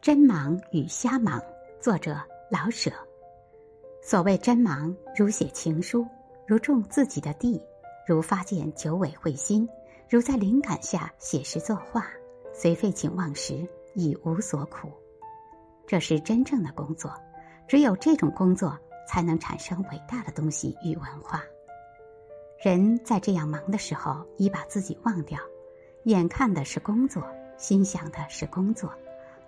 真忙与瞎忙，作者老舍。所谓真忙，如写情书，如种自己的地，如发现九尾彗星，如在灵感下写诗作画，虽废寝忘食，亦无所苦。这是真正的工作，只有这种工作，才能产生伟大的东西与文化。人在这样忙的时候，已把自己忘掉，眼看的是工作，心想的是工作。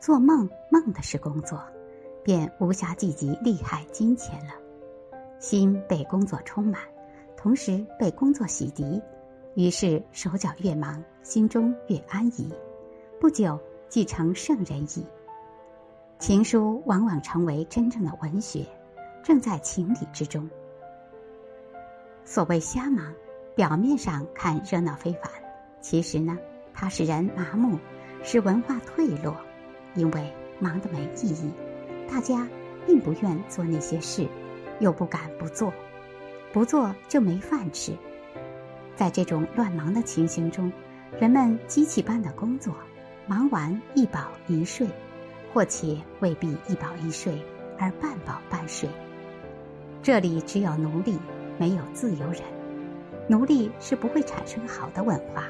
做梦梦的是工作，便无暇计及利害金钱了。心被工作充满，同时被工作洗涤，于是手脚越忙，心中越安逸。不久即成圣人矣。情书往往成为真正的文学，正在情理之中。所谓瞎忙，表面上看热闹非凡，其实呢，它使人麻木，使文化退落。因为忙得没意义，大家并不愿做那些事，又不敢不做，不做就没饭吃。在这种乱忙的情形中，人们机器般的工作，忙完一饱一睡，或且未必一饱一睡，而半饱半睡。这里只有奴隶，没有自由人。奴隶是不会产生好的文化。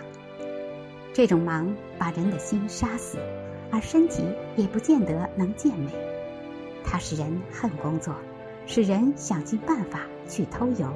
这种忙把人的心杀死。而身体也不见得能健美，它使人恨工作，使人想尽办法去偷油，